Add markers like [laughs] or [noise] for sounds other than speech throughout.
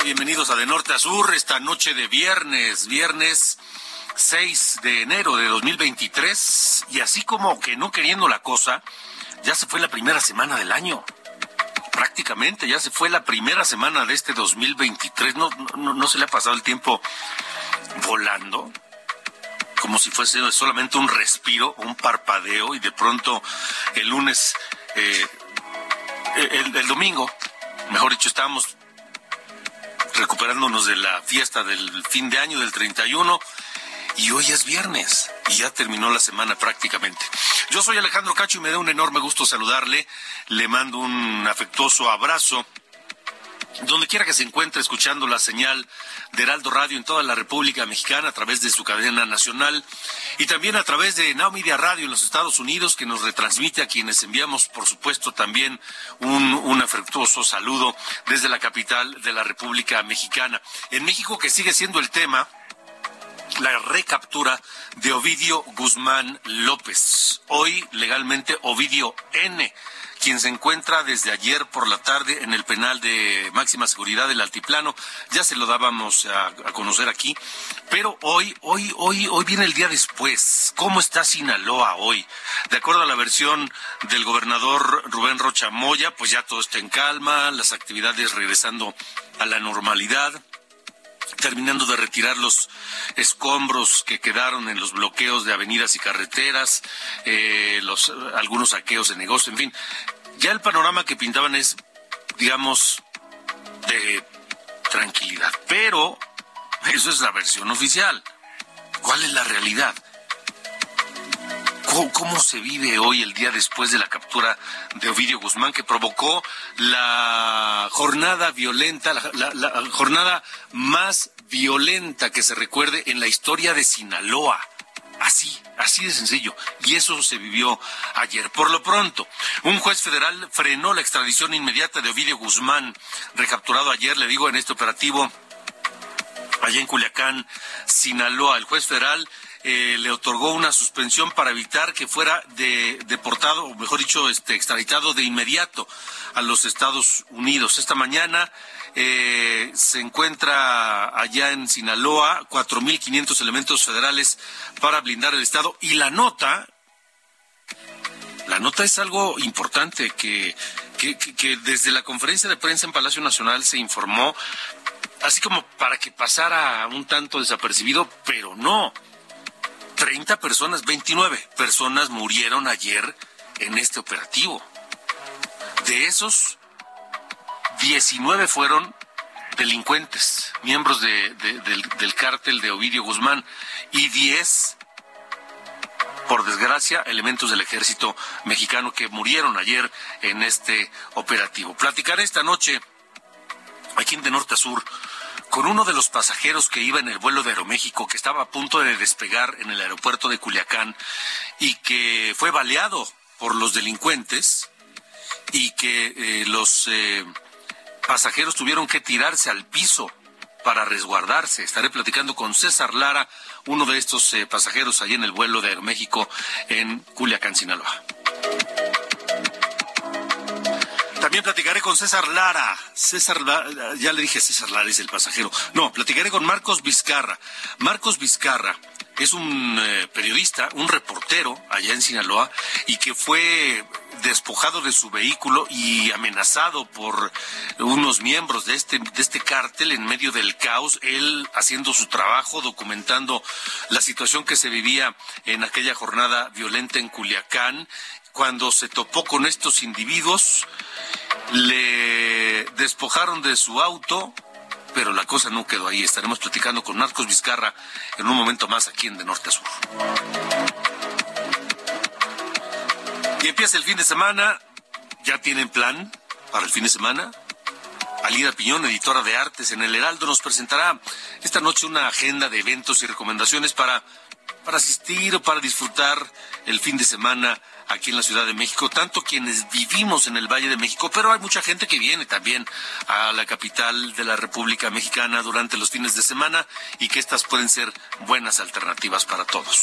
Bienvenidos a De Norte a Sur esta noche de viernes, viernes 6 de enero de 2023 y así como que no queriendo la cosa, ya se fue la primera semana del año. Prácticamente ya se fue la primera semana de este 2023. No, no, no se le ha pasado el tiempo volando como si fuese solamente un respiro, un parpadeo y de pronto el lunes, eh, el, el domingo, mejor dicho, estábamos recuperándonos de la fiesta del fin de año del 31 y hoy es viernes y ya terminó la semana prácticamente. Yo soy Alejandro Cacho y me da un enorme gusto saludarle. Le mando un afectuoso abrazo donde quiera que se encuentre escuchando la señal de Heraldo Radio en toda la República Mexicana a través de su cadena nacional y también a través de Now Media Radio en los Estados Unidos que nos retransmite a quienes enviamos por supuesto también un, un afectuoso saludo desde la capital de la República Mexicana. En México que sigue siendo el tema la recaptura de Ovidio Guzmán López, hoy legalmente Ovidio N quien se encuentra desde ayer por la tarde en el penal de máxima seguridad del altiplano. Ya se lo dábamos a, a, conocer aquí, pero hoy, hoy, hoy, hoy viene el día después. ¿Cómo está Sinaloa hoy? De acuerdo a la versión del gobernador Rubén Rocha Moya, pues ya todo está en calma, las actividades regresando a la normalidad terminando de retirar los escombros que quedaron en los bloqueos de avenidas y carreteras, eh, los algunos saqueos de negocios, en fin. Ya el panorama que pintaban es, digamos, de tranquilidad. Pero eso es la versión oficial. ¿Cuál es la realidad? ¿Cómo, ¿Cómo, se vive hoy el día después de la captura de Ovidio Guzmán que provocó la jornada violenta, la, la, jornada más violenta que se recuerde en la historia de Sinaloa? Así, así de sencillo. Y eso se vivió ayer. Por lo pronto, un juez federal frenó la extradición inmediata de Ovidio Guzmán, recapturado ayer, le digo, en este operativo allá en Culiacán, Sinaloa. El juez federal eh, le otorgó una suspensión para evitar que fuera de, deportado, o mejor dicho, este, extraditado de inmediato a los Estados Unidos. Esta mañana eh, se encuentra allá en Sinaloa 4.500 elementos federales para blindar el Estado y la nota, la nota es algo importante que, que, desde la conferencia de prensa en Palacio Nacional se informó, así como para que pasara un tanto desapercibido, pero no. 30 personas, 29 personas murieron ayer en este operativo. De esos, 19 fueron delincuentes, miembros de, de, del, del cártel de Ovidio Guzmán, y 10, por desgracia, elementos del ejército mexicano que murieron ayer en este operativo. Platicaré esta noche, aquí en De Norte a Sur, con uno de los pasajeros que iba en el vuelo de Aeroméxico, que estaba a punto de despegar en el aeropuerto de Culiacán y que fue baleado por los delincuentes y que eh, los eh, pasajeros tuvieron que tirarse al piso para resguardarse. Estaré platicando con César Lara, uno de estos eh, pasajeros allí en el vuelo de Aeroméxico en Culiacán, Sinaloa. También platicaré con César Lara. César, ya le dije César Lara es el pasajero. No, platicaré con Marcos Vizcarra. Marcos Vizcarra es un eh, periodista, un reportero allá en Sinaloa, y que fue despojado de su vehículo y amenazado por unos miembros de este, de este cártel en medio del caos, él haciendo su trabajo, documentando la situación que se vivía en aquella jornada violenta en Culiacán, cuando se topó con estos individuos, le despojaron de su auto, pero la cosa no quedó ahí. Estaremos platicando con Marcos Vizcarra en un momento más aquí en De Norte a Sur. Y empieza el fin de semana. ¿Ya tienen plan para el fin de semana? Alida Piñón, editora de artes en El Heraldo, nos presentará esta noche una agenda de eventos y recomendaciones para, para asistir o para disfrutar el fin de semana aquí en la Ciudad de México, tanto quienes vivimos en el Valle de México, pero hay mucha gente que viene también a la capital de la República Mexicana durante los fines de semana y que estas pueden ser buenas alternativas para todos.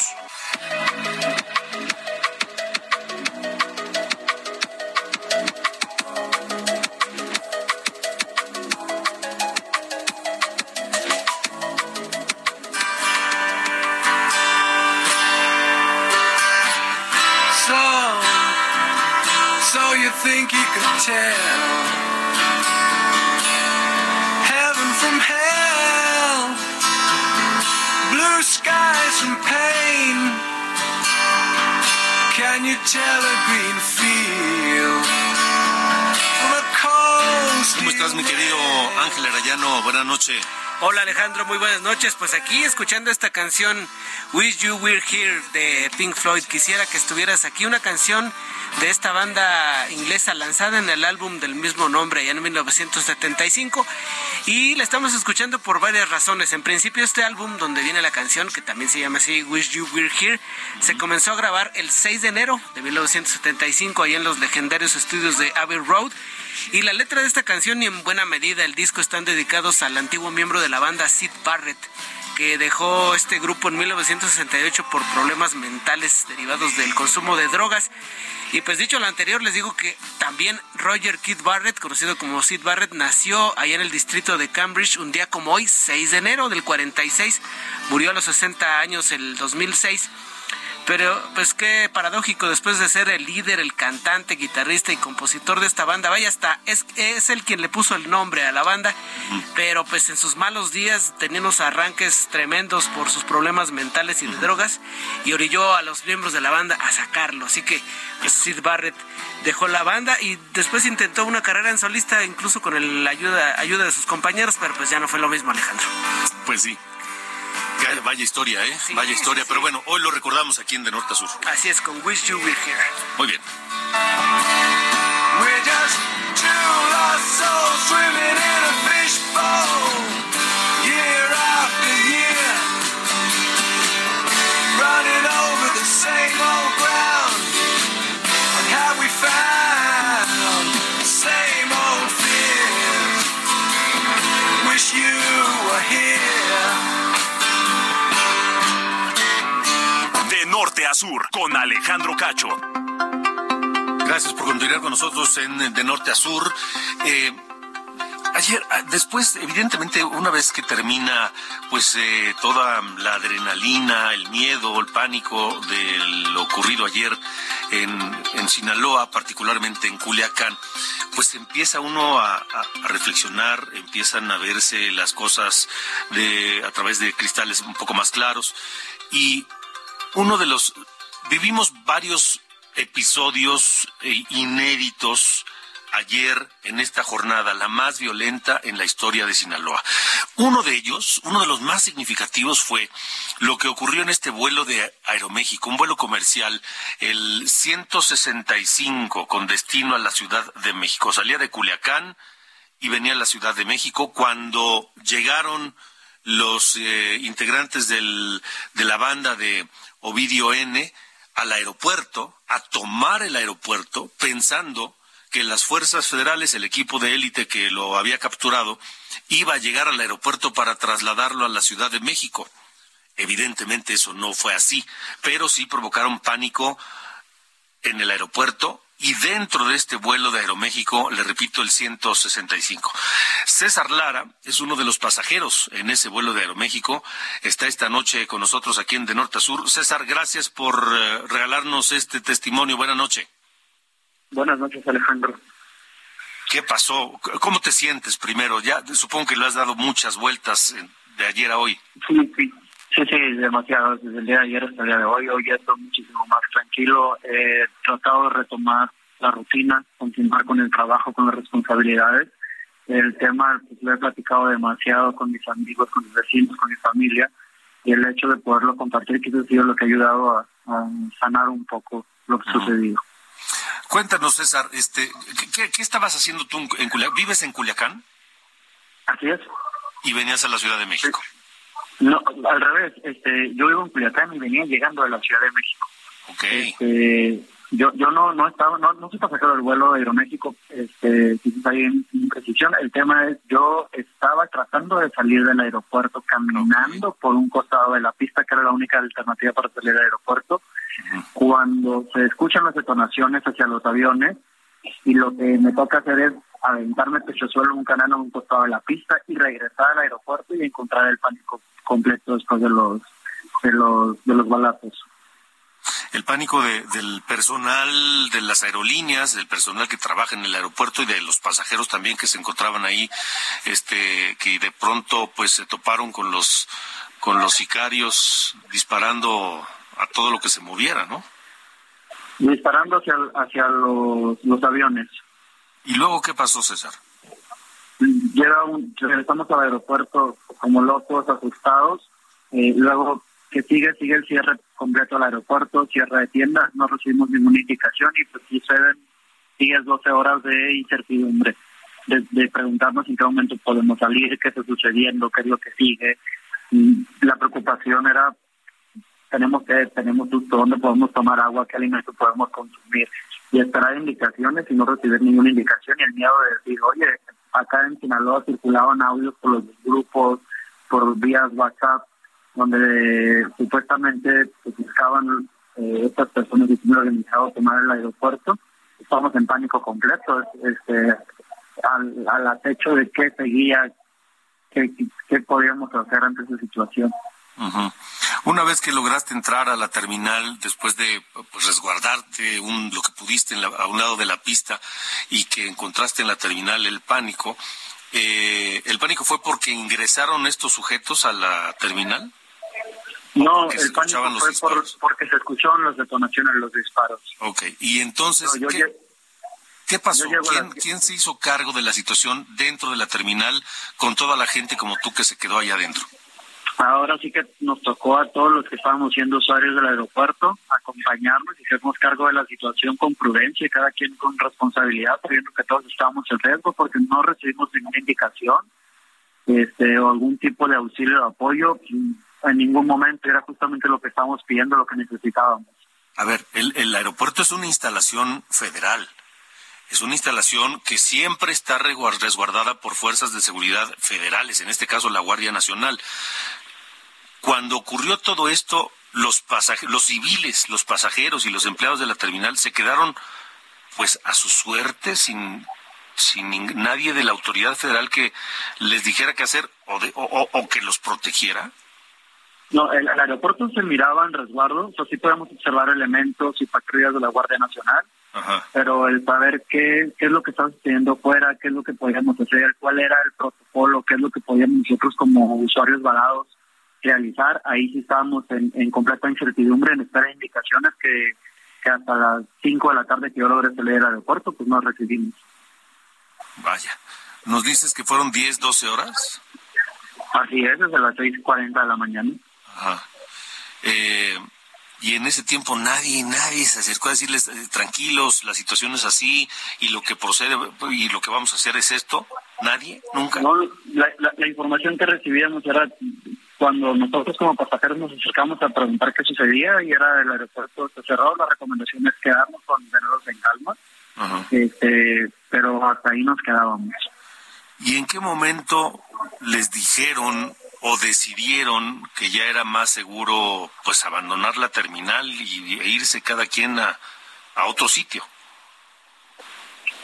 Think you could tell heaven from hell, blue skies from pain. Can you tell a green field from a cold ¿Cómo estás, mi querido Ángel Arayano? Buenas noches. Hola Alejandro, muy buenas noches. Pues aquí escuchando esta canción Wish You Were Here de Pink Floyd. Quisiera que estuvieras aquí, una canción de esta banda inglesa lanzada en el álbum del mismo nombre allá en 1975 y la estamos escuchando por varias razones. En principio este álbum donde viene la canción que también se llama así Wish You Were Here se comenzó a grabar el 6 de enero de 1975 allá en los legendarios estudios de Abbey Road y la letra de esta canción y en buena medida el disco están dedicados al antiguo miembro de la banda Sid Barrett que dejó este grupo en 1968 por problemas mentales derivados del consumo de drogas. Y pues dicho lo anterior, les digo que también Roger Keith Barrett, conocido como Sid Barrett, nació allá en el distrito de Cambridge un día como hoy, 6 de enero del 46. Murió a los 60 años el 2006. Pero pues qué paradójico, después de ser el líder, el cantante, guitarrista y compositor de esta banda, vaya hasta, es, es él quien le puso el nombre a la banda, pero pues en sus malos días tenía unos arranques tremendos por sus problemas mentales y de drogas y orilló a los miembros de la banda a sacarlo. Así que pues, Sid Barrett dejó la banda y después intentó una carrera en solista, incluso con la ayuda, ayuda de sus compañeros, pero pues ya no fue lo mismo, Alejandro. Pues sí, Vaya historia, ¿eh? Vaya historia. Pero bueno, hoy lo recordamos aquí en De Norte a Sur. Así es, con Wish You Were Here. Muy bien. We're just two lost souls swimming in a sur con Alejandro Cacho. Gracias por continuar con nosotros en De Norte a Sur. Eh, ayer, ah, después, evidentemente, una vez que termina, pues, eh, toda la adrenalina, el miedo, el pánico de lo ocurrido ayer en, en Sinaloa, particularmente en Culiacán, pues empieza uno a, reflexionar, empiezan a verse las cosas a través de cristales un poco más claros y uno de los vivimos varios episodios eh, inéditos ayer en esta jornada, la más violenta en la historia de Sinaloa. Uno de ellos, uno de los más significativos fue lo que ocurrió en este vuelo de Aeroméxico, un vuelo comercial, el 165 con destino a la Ciudad de México. Salía de Culiacán y venía a la Ciudad de México cuando llegaron los eh, integrantes del, de la banda de Ovidio N al aeropuerto, a tomar el aeropuerto, pensando que las fuerzas federales, el equipo de élite que lo había capturado, iba a llegar al aeropuerto para trasladarlo a la Ciudad de México. Evidentemente eso no fue así, pero sí provocaron pánico en el aeropuerto y dentro de este vuelo de Aeroméxico, le repito, el 165. César Lara es uno de los pasajeros en ese vuelo de Aeroméxico. Está esta noche con nosotros aquí en De Norte a Sur. César, gracias por eh, regalarnos este testimonio. Buenas noches. Buenas noches, Alejandro. ¿Qué pasó? ¿Cómo te sientes primero? Ya supongo que le has dado muchas vueltas eh, de ayer a hoy. Sí, sí, sí, sí, demasiado. Desde el día de ayer hasta el día de hoy. Hoy ya estoy muchísimo más tranquilo. He tratado de retomar la rutina, continuar con el trabajo, con las responsabilidades. El tema pues, lo he platicado demasiado con mis amigos, con mis vecinos, con mi familia. Y el hecho de poderlo compartir quizás ha sido lo que ha ayudado a, a sanar un poco lo que ha sucedido. Cuéntanos, César, este, ¿qué, qué estabas haciendo tú en Culiacán? ¿Vives en Culiacán? Así es. Y venías a la Ciudad de México. No, al revés. Este, yo vivo en Culiacán y venía llegando de la Ciudad de México. Ok. Este, yo yo no no estaba no no soy pasajero del vuelo de Aeroméxico este quizás hay en imprecisión el tema es yo estaba tratando de salir del aeropuerto caminando por un costado de la pista que era la única alternativa para salir del aeropuerto cuando se escuchan las detonaciones hacia los aviones y lo que me toca hacer es aventarme pecho suelo un canal a un costado de la pista y regresar al aeropuerto y encontrar el pánico completo después de los de los de los balazos el pánico de, del personal de las aerolíneas, del personal que trabaja en el aeropuerto y de los pasajeros también que se encontraban ahí, este, que de pronto pues se toparon con los con los sicarios disparando a todo lo que se moviera, ¿no? disparando hacia hacia los, los aviones ¿Y luego qué pasó, César? llega un, regresamos al aeropuerto como locos, asustados, eh, luego que sigue, sigue el cierre completo del aeropuerto, cierre de tiendas, no recibimos ninguna indicación y pues suceden 10, 12 horas de incertidumbre, de, de preguntarnos en qué momento podemos salir, qué está sucediendo, qué es lo que sigue. Mm, La preocupación era, tenemos que, tenemos dónde podemos tomar agua, qué alimento podemos consumir y esperar indicaciones y no recibir ninguna indicación y el miedo de decir, oye, acá en Sinaloa circulaban audios por los grupos, por vías WhatsApp, donde supuestamente pues, buscaban eh, estas personas que tienen organizado tomar el aeropuerto. Estamos en pánico completo, este, al, al acecho de qué seguía, qué, qué podíamos hacer ante esa situación. Una vez que lograste entrar a la terminal, después de pues, resguardarte un, lo que pudiste en la- a un lado de la pista y que encontraste en la terminal el pánico, eh, ¿el pánico fue porque ingresaron estos sujetos a la terminal? No, el pánico fue por, porque se escucharon las detonaciones de los disparos. Ok, y entonces, No, ¿qué, pasó? ¿Quién, quién se hizo cargo de la situación dentro de la terminal con toda la gente como tú que se quedó allá adentro? Ahora sí que nos tocó a todos los que estábamos siendo usuarios del aeropuerto acompañarnos y hacernos cargo de la situación con prudencia y cada quien con responsabilidad, sabiendo que todos estábamos en riesgo porque no recibimos ninguna indicación este, o algún tipo de auxilio o apoyo. En ningún momento era justamente lo que estábamos pidiendo, lo que necesitábamos. A ver, el, el aeropuerto es una instalación federal. Es una instalación que siempre está resguardada por fuerzas de seguridad federales, en este caso la Guardia Nacional. Cuando ocurrió todo esto, los los civiles, los pasajeros y los empleados de la terminal se quedaron pues a su suerte sin sin nadie de la autoridad federal que les dijera qué hacer o, de- o- que los protegiera. No, el, el aeropuerto se miraba en resguardo, o sea, sí podemos observar elementos y patrullas de la Guardia Nacional, Ajá. pero el saber qué, qué es lo que está sucediendo fuera, qué es lo que podíamos hacer, cuál era el protocolo, qué es lo que podíamos nosotros como usuarios varados realizar, ahí sí estábamos en, en completa incertidumbre, en espera de indicaciones que, que hasta las 5 de la tarde que yo logré salir del aeropuerto, pues no recibimos. Vaya. Nos dices que fueron 10, 12 horas. Así es, desde las 6.40 de la mañana. Ajá. Eh, y en ese tiempo nadie, nadie se acercó a decirles eh, tranquilos, la situación es así y lo que procede y lo que vamos a hacer es esto. Nadie, nunca. No, la, la, la información que recibíamos era cuando nosotros como pasajeros nos acercamos a preguntar qué sucedía y era el aeropuerto cerrado, la recomendación es quedarnos con tenerlos en calma, Ajá. este, pero hasta ahí nos quedábamos. ¿Y en qué momento les dijeron o decidieron que ya era más seguro pues abandonar la terminal y, e irse cada quien a, a otro sitio?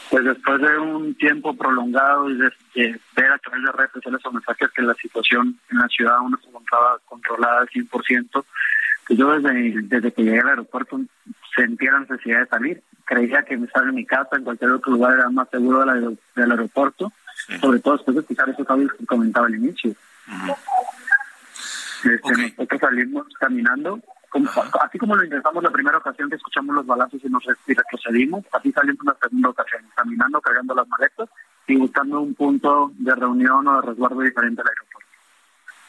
Pues después de un tiempo prolongado y de, de ver a través de redes sociales o mensajes que la situación en la ciudad aún no se encontraba controlada al 100%, pues yo desde, desde que llegué al aeropuerto sentía la necesidad de salir. Creía que estar en mi casa, en cualquier otro lugar, era más seguro del, aer- del aeropuerto, sobre todo después de escuchar esos audios que comentaba al inicio. Este, Ok. Nosotros salimos caminando, así como lo intentamos la primera ocasión que escuchamos los balazos y nos retrocedimos, así salimos una segunda ocasión, caminando, cargando las maletas y buscando un punto de reunión o de resguardo diferente al aeropuerto.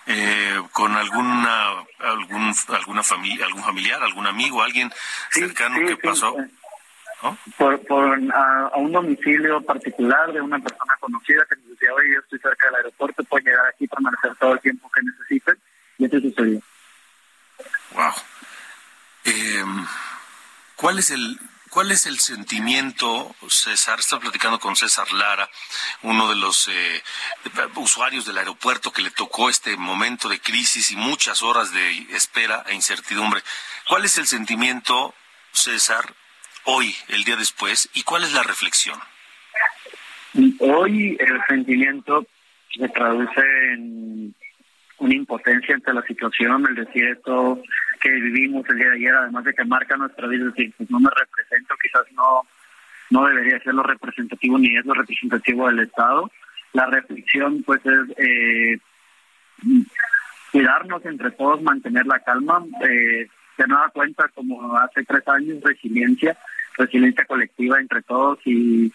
Eh, con alguna algún alguna familia algún familiar algún amigo alguien Sí, cercano sí, que sí, pasó eh, ¿no? por, por a, a un domicilio particular de una persona conocida que nos decía, oye, yo estoy cerca del aeropuerto, puedo llegar aquí, permanecer todo el tiempo que necesiten, y eso sucedió. Wow. Eh, ¿Cuál es el cuál es el sentimiento, César? Está platicando con César Lara, uno de los eh, usuarios del aeropuerto que le tocó este momento de crisis y muchas horas de espera e incertidumbre. ¿Cuál es el sentimiento, César, hoy, el día después, y cuál es la reflexión? Hoy el sentimiento se traduce en una impotencia ante la situación, el decir esto que vivimos el día de ayer, además de que marca nuestra vida, es decir, pues no me represento, quizás no, no debería ser lo representativo ni es lo representativo del Estado. La reflexión pues es eh, cuidarnos entre todos, mantener la calma, eh, de nueva cuenta como hace tres años, resiliencia, resiliencia colectiva entre todos y,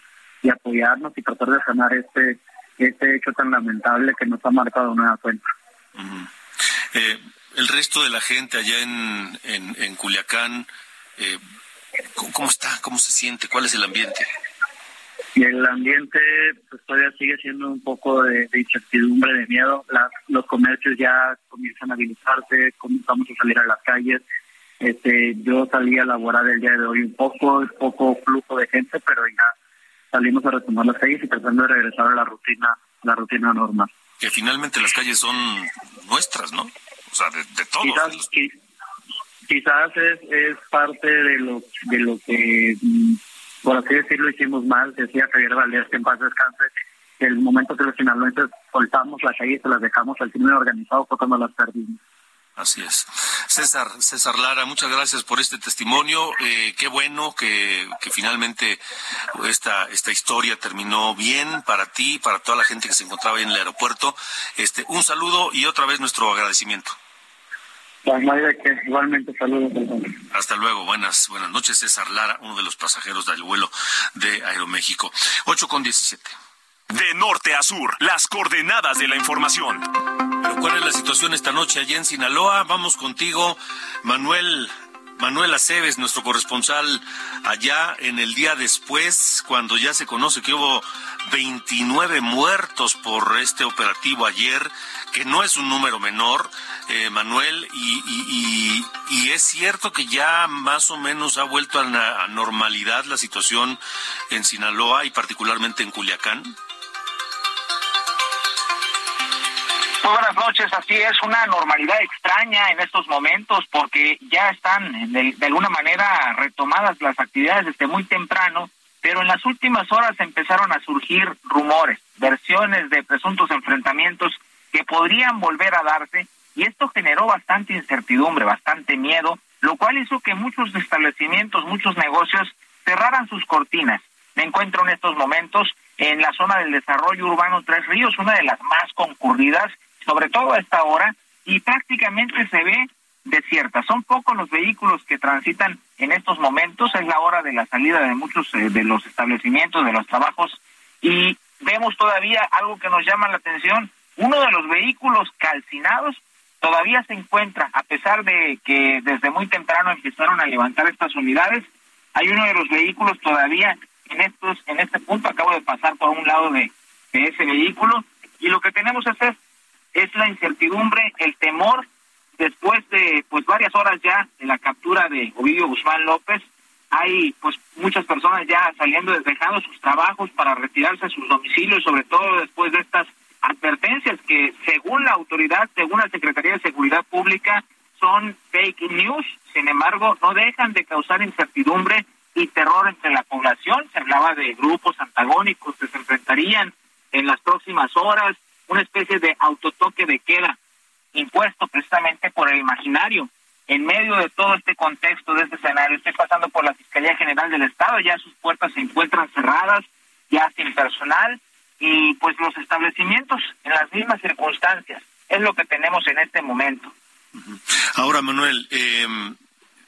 apoyarnos y tratar de sanar este este hecho tan lamentable que nos ha marcado nueva cuenta. Eh, el resto de la gente allá en, en, en Culiacán, eh, ¿cómo, está? ¿Cómo se siente? ¿Cuál es el ambiente? Y el ambiente pues todavía sigue siendo un poco de, de incertidumbre, de miedo. Las, los comercios ya comienzan a habilitarse, comenzamos a salir a las calles. Este, yo salí a laborar el día de hoy un poco, poco flujo de gente, pero ya salimos a retomar las calles y tratando de regresar a la rutina, la rutina normal. Que finalmente las calles son nuestras, ¿no? O sea, de, de todos. Quizás, qui- quizás es, es parte de lo, de lo que, mm, por así decirlo, hicimos mal. Decía Javier Valdés que en paz descanse. El momento que los sinaloenses soltamos la calle y se las dejamos al crimen organizado fue cuando las perdimos. Así es. César, César Lara, muchas gracias por este testimonio. Eh, qué bueno que, que finalmente esta, esta historia terminó bien para ti, para toda la gente que se encontraba ahí en el aeropuerto. Este, un saludo y otra vez nuestro agradecimiento. Pues que igualmente saludos. Hasta luego, buenas, buenas noches. César Lara, uno de los pasajeros del vuelo de Aeroméxico. 8 con 17. De norte a sur, las coordenadas de la información. Pero ¿cuál es la situación esta noche allá en Sinaloa? Vamos contigo, Manuel. Manuel Aceves, nuestro corresponsal allá en el día después, cuando ya se conoce que hubo 29 muertos por este operativo ayer, que no es un número menor, eh, Manuel, y, y- es cierto que ya más o menos ha vuelto a la normalidad la situación en Sinaloa y particularmente en Culiacán. Muy buenas noches, así es, una normalidad extraña en estos momentos porque ya están de, de alguna manera retomadas las actividades desde muy temprano, pero en las últimas horas empezaron a surgir rumores, versiones de presuntos enfrentamientos que podrían volver a darse y esto generó bastante incertidumbre, bastante miedo, lo cual hizo que muchos establecimientos, muchos negocios cerraran sus cortinas. Me encuentro en estos momentos en la zona del desarrollo urbano Tres Ríos, una de las más concurridas, sobre todo a esta hora, y prácticamente se ve desierta. Son pocos los vehículos que transitan en estos momentos, es la hora de la salida de muchos eh, de los establecimientos, de los trabajos, y vemos todavía algo que nos llama la atención, uno de los vehículos calcinados todavía se encuentra, a pesar de que desde muy temprano empezaron a levantar estas unidades, hay uno de los vehículos todavía en estos en este punto acabo de pasar por un lado de, de ese vehículo y lo que tenemos es es, es la incertidumbre el temor después de pues varias horas ya de la captura de Ovidio Guzmán López hay pues muchas personas ya saliendo dejando sus trabajos para retirarse a sus domicilios sobre todo después de estas advertencias que según la autoridad según la Secretaría de Seguridad Pública son fake news sin embargo no dejan de causar incertidumbre y terror entre la población. Se hablaba de grupos antagónicos que se enfrentarían en las próximas horas, una especie de autotoque de queda impuesto precisamente por el imaginario. En medio de todo este contexto, de este escenario, estoy pasando por la Fiscalía General del Estado, ya sus puertas se encuentran cerradas, ya sin personal, y pues los establecimientos en las mismas circunstancias. Es lo que tenemos en este momento. Ahora, Manuel, eh,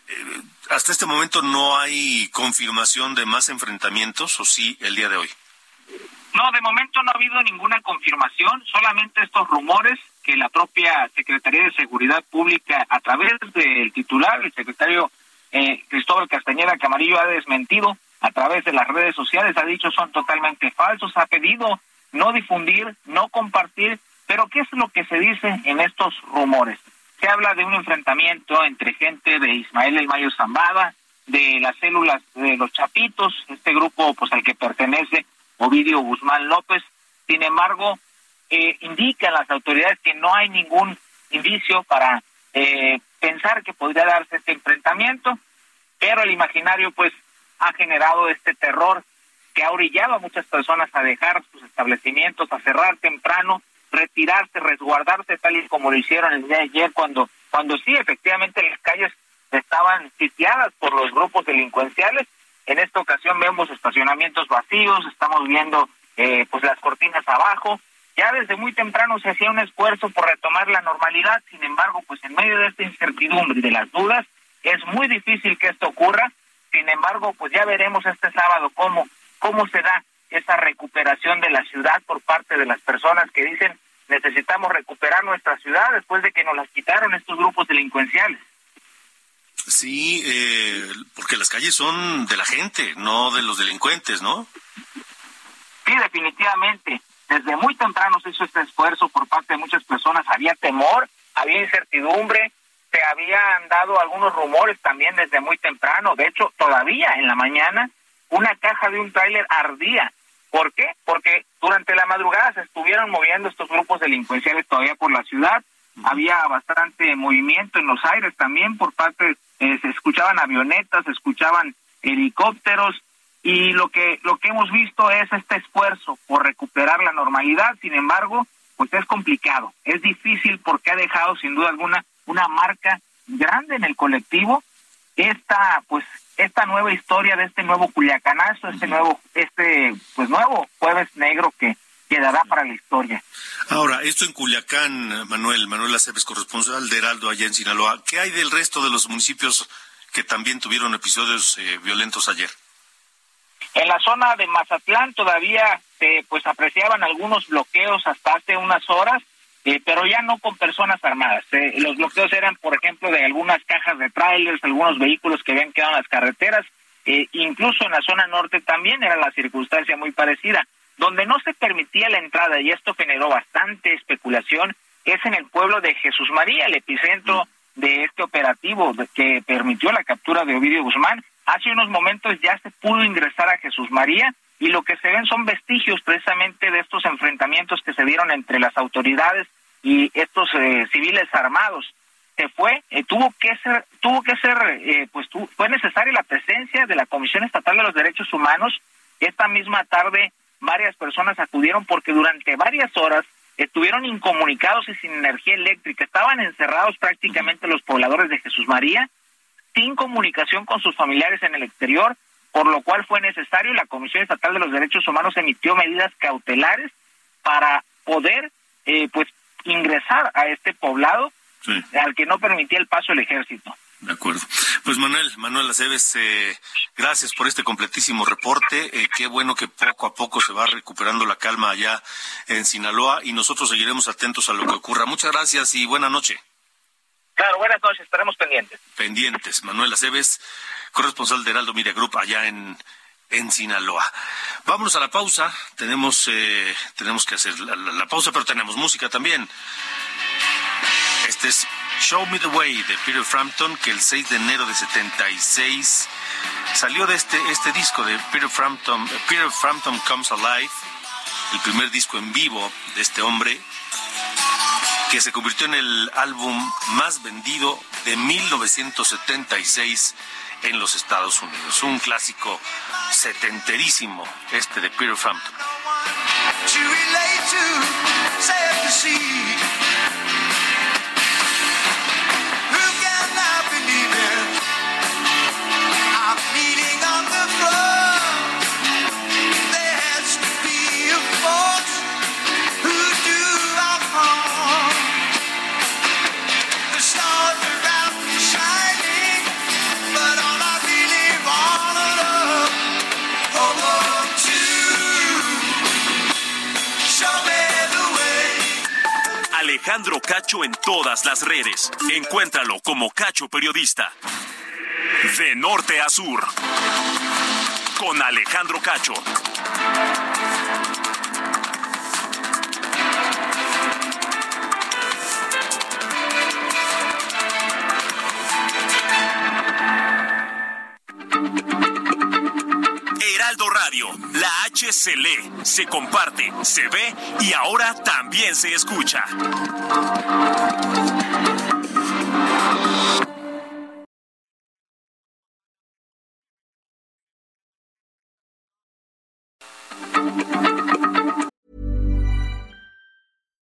eh, hasta este momento no hay confirmación de más enfrentamientos, ¿o sí el día de hoy? No, de momento no ha habido ninguna confirmación, solamente estos rumores que la propia Secretaría de Seguridad Pública, a través del titular, el secretario eh, Cristóbal Castañeda Camarillo, ha desmentido a través de las redes sociales, ha dicho son totalmente falsos, ha pedido no difundir, no compartir, pero ¿qué es lo que se dice en estos rumores? Se habla de un enfrentamiento entre gente de Ismael El Mayo Zambada, de las células de los Chapitos, este grupo pues al que pertenece Ovidio Guzmán López. Sin embargo, eh, indican las autoridades que no hay ningún indicio para eh, pensar que podría darse este enfrentamiento, pero el imaginario pues ha generado este terror que ha orillado a muchas personas a dejar sus establecimientos, a cerrar temprano, retirarse, resguardarse tal y como lo hicieron el día de ayer cuando cuando sí efectivamente las calles estaban sitiadas por los grupos delincuenciales en esta ocasión vemos estacionamientos vacíos, estamos viendo eh, pues las cortinas abajo. Ya desde muy temprano se hacía un esfuerzo por retomar la normalidad, sin embargo, pues en medio de esta incertidumbre y de las dudas, es muy difícil que esto ocurra. Sin embargo, pues ya veremos este sábado cómo, cómo se da esa recuperación de la ciudad por parte de las personas que dicen necesitamos recuperar nuestra ciudad después de que nos las quitaron estos grupos delincuenciales. Sí, eh, porque las calles son de la gente, no de los delincuentes, ¿no? Sí, definitivamente. Desde muy temprano se hizo este esfuerzo por parte de muchas personas. Había temor, había incertidumbre, se habían dado algunos rumores también desde muy temprano. De hecho, todavía en la mañana, una caja de un tráiler ardía. ¿Por qué? Porque durante la madrugada se estuvieron moviendo estos grupos delincuenciales todavía por la ciudad. Había bastante movimiento en los aires también por parte eh, se escuchaban avionetas, se escuchaban helicópteros y lo que lo que hemos visto es este esfuerzo por recuperar la normalidad. Sin embargo, pues es complicado, es difícil porque ha dejado sin duda alguna una marca grande en el colectivo esta pues esta nueva historia de este nuevo Culiacanazo, este nuevo este pues nuevo jueves negro que quedará para la historia. Ahora, esto en Culiacán, Manuel, Manuel Aceves, corresponsal de Heraldo allá en Sinaloa. ¿Qué hay del resto de los municipios que también tuvieron episodios eh, violentos ayer? En la zona de Mazatlán todavía se pues apreciaban algunos bloqueos hasta hace unas horas, eh, pero ya no con personas armadas. Eh, los bloqueos eran, por ejemplo, de algunas cajas de trailers, algunos vehículos que habían quedado en las carreteras, incluso en la zona norte también era la circunstancia muy parecida. Donde no se permitía la entrada, y esto generó bastante especulación, es en el pueblo de Jesús María, el epicentro de este operativo que permitió la captura de Ovidio Guzmán. Hace unos momentos ya se pudo ingresar a Jesús María y lo que se ven son vestigios precisamente de estos enfrentamientos que se dieron entre las autoridades y estos eh, civiles armados. Se fue, eh, tuvo que ser, tuvo que ser, eh, pues fue necesaria la presencia de la Comisión Estatal de los Derechos Humanos. Esta misma tarde varias personas acudieron porque durante varias horas estuvieron incomunicados y sin energía eléctrica. Estaban encerrados prácticamente los pobladores de Jesús María, sin comunicación con sus familiares en el exterior, por lo cual fue necesario, la Comisión Estatal de los Derechos Humanos emitió medidas cautelares para poder eh, pues ingresar a este poblado al que no permitía el paso el ejército. De acuerdo. Pues Manuel, Manuel Aceves, eh, gracias por este completísimo reporte. Eh, qué bueno que poco a poco se va recuperando la calma allá en Sinaloa y nosotros seguiremos atentos a lo que ocurra. Muchas gracias y buena noche. Claro, buenas noches, estaremos pendientes. Pendientes. Manuel Aceves, corresponsal de Heraldo Media Group allá en, en Sinaloa. Vámonos a la pausa. Tenemos, eh, tenemos que hacer la, la pausa, pero tenemos música también. Este es Show Me the Way de Peter Frampton, que el 6 de enero de 76 salió de este, este disco de Peter Frampton, Peter Frampton Comes Alive, el primer disco en vivo de este hombre, que se convirtió en el álbum más vendido de 1976 en los Estados Unidos. Un clásico setenterísimo, este de Peter Frampton. Alejandro Cacho en todas las redes. Encuéntralo como Cacho Periodista. De norte a sur. Con Alejandro Cacho. Heraldo Radio, la H se lee, se comparte, se ve y ahora también se escucha.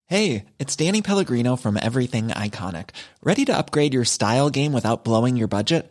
Hey, it's Danny Pellegrino from Everything Iconic. Ready to upgrade your style game without blowing your budget?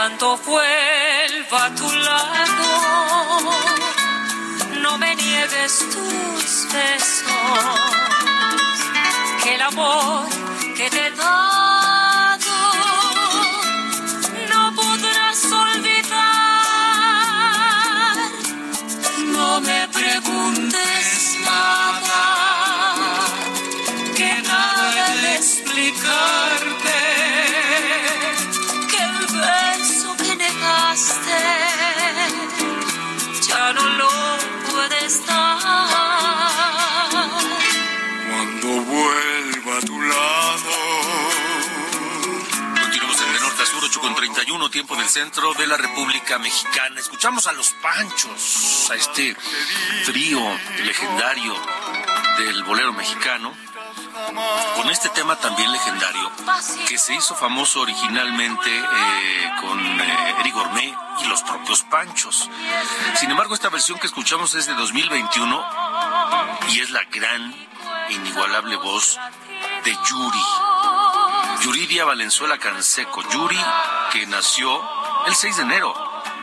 Cuando vuelva a tu lado, no me niegues tus besos, que el amor que te he tiempo del centro de la República Mexicana. Escuchamos a los Panchos, a este trío legendario del bolero mexicano, con este tema también legendario, que se hizo famoso originalmente eh, con eh, Eric Gourmet y los propios Panchos. Sin embargo, esta versión que escuchamos es de 2021 y es la gran, inigualable voz de Yuri. Yuridia Valenzuela Canseco. Yuri, que nació el 6 de enero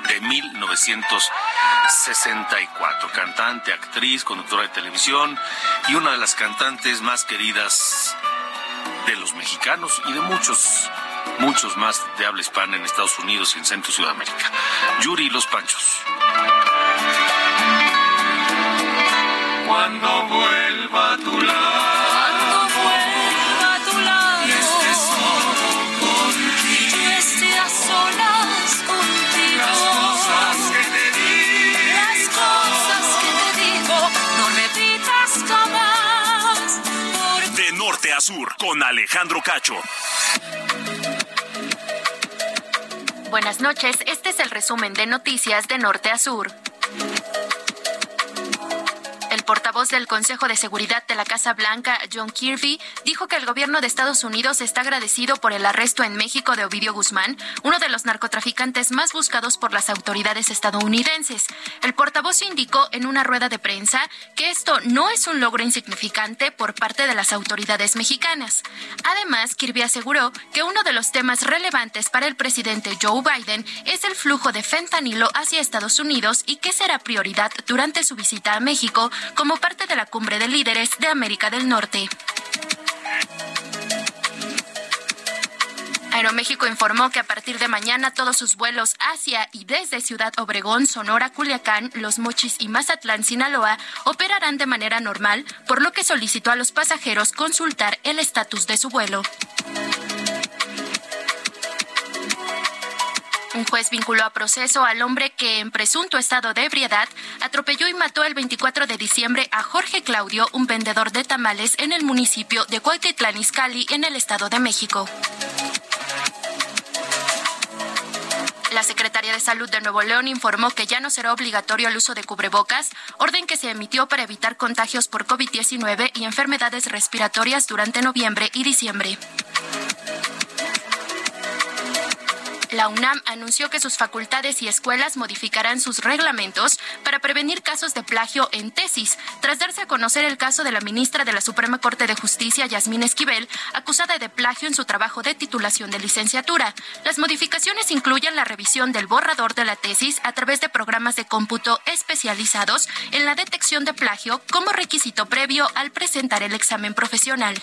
de 1964. Cantante, actriz, conductora de televisión y una de las cantantes más queridas de los mexicanos y de muchos, muchos más de habla hispana en Estados Unidos y en Centro y Sudamérica. Yuri y los Panchos. Cuando vuelva a tu lado. Sur, con Alejandro Cacho. Buenas noches, este es el resumen de noticias de norte a sur. El portavoz del Consejo de Seguridad de la Casa Blanca, John Kirby, dijo que el gobierno de Estados Unidos está agradecido por el arresto en México de Ovidio Guzmán, uno de los narcotraficantes más buscados por las autoridades estadounidenses. El portavoz indicó en una rueda de prensa que esto no es un logro insignificante por parte de las autoridades mexicanas. Además, Kirby aseguró que uno de los temas relevantes para el presidente Joe Biden es el flujo de fentanilo hacia Estados Unidos y que será prioridad durante su visita a México como parte de la cumbre de líderes de América del Norte. Aeroméxico informó que a partir de mañana todos sus vuelos hacia y desde Ciudad Obregón, Sonora, Culiacán, Los Mochis y Mazatlán, Sinaloa, operarán de manera normal, por lo que solicitó a los pasajeros consultar el estatus de su vuelo. Un juez vinculó a proceso al hombre que, en presunto estado de ebriedad, atropelló y mató el 24 de diciembre a Jorge Claudio, un vendedor de tamales en el municipio de Cuautitlán Izcalli, en el Estado de México. La Secretaría de Salud de Nuevo León informó que ya no será obligatorio el uso de cubrebocas, orden que se emitió para evitar contagios por COVID-19 y enfermedades respiratorias durante noviembre y diciembre. La UNAM anunció que sus facultades y escuelas modificarán sus reglamentos para prevenir casos de plagio en tesis, tras darse a conocer el caso de la ministra de la Suprema Corte de Justicia, Yasmín Esquivel, acusada de plagio en su trabajo de titulación de licenciatura. Las modificaciones incluyen la revisión del borrador de la tesis a través de programas de cómputo especializados en la detección de plagio como requisito previo al presentar el examen profesional.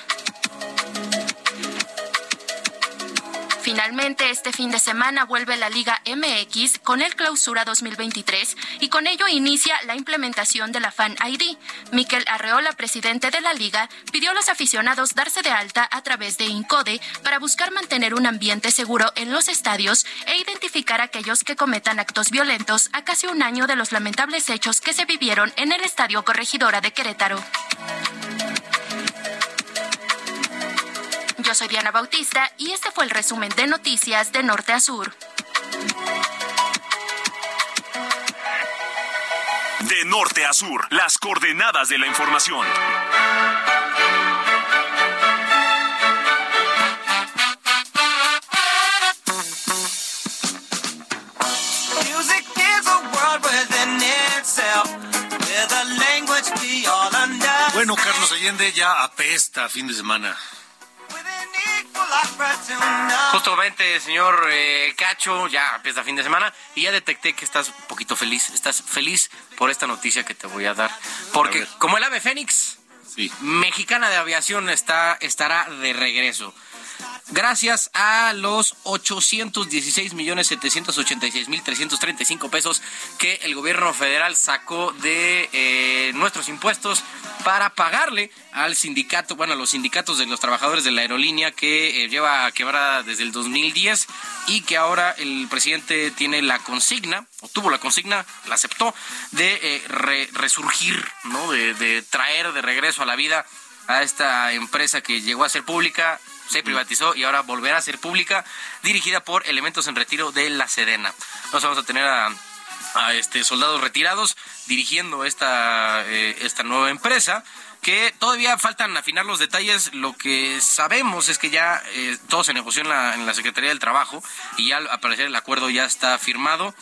Finalmente, este fin de semana vuelve la Liga MX con el Clausura 2023 y con ello inicia la implementación de la Fan ID. Miquel Arreola, presidente de la liga, pidió a los aficionados darse de alta a través de INCODE para buscar mantener un ambiente seguro en los estadios e identificar a aquellos que cometan actos violentos a casi un año de los lamentables hechos que se vivieron en el Estadio Corregidora de Querétaro. Yo soy Diana Bautista y este fue el resumen de noticias de norte a sur. De norte a sur, las coordenadas de la información. Music is a world within itself, with a language we all understand. Bueno, Carlos Allende ya apesta fin de semana. Justamente, señor eh, Cacho, ya empieza fin de semana y ya detecté que estás un poquito feliz. Estás feliz por esta noticia que te voy a dar. Porque como el ave fénix, mexicana de aviación está, estará de regreso. Gracias a los 816 millones 786 mil 335 pesos que el gobierno federal sacó de eh, nuestros impuestos para pagarle al sindicato, bueno, a los sindicatos de los trabajadores de la aerolínea que eh, lleva quebrada desde el 2010 y que ahora el presidente tiene la consigna, o tuvo la consigna, la aceptó, de eh, re- resurgir, ¿no? De, de traer de regreso a la vida a esta empresa que llegó a ser pública, se privatizó y ahora volverá a ser pública, dirigida por elementos en retiro de la Sedena. Nos vamos a tener a, este soldados retirados dirigiendo esta, eh, esta nueva empresa que todavía faltan afinar los detalles. Lo que sabemos es que ya eh, todo se negoció en la, en la Secretaría del Trabajo y ya al parecer el acuerdo ya está firmado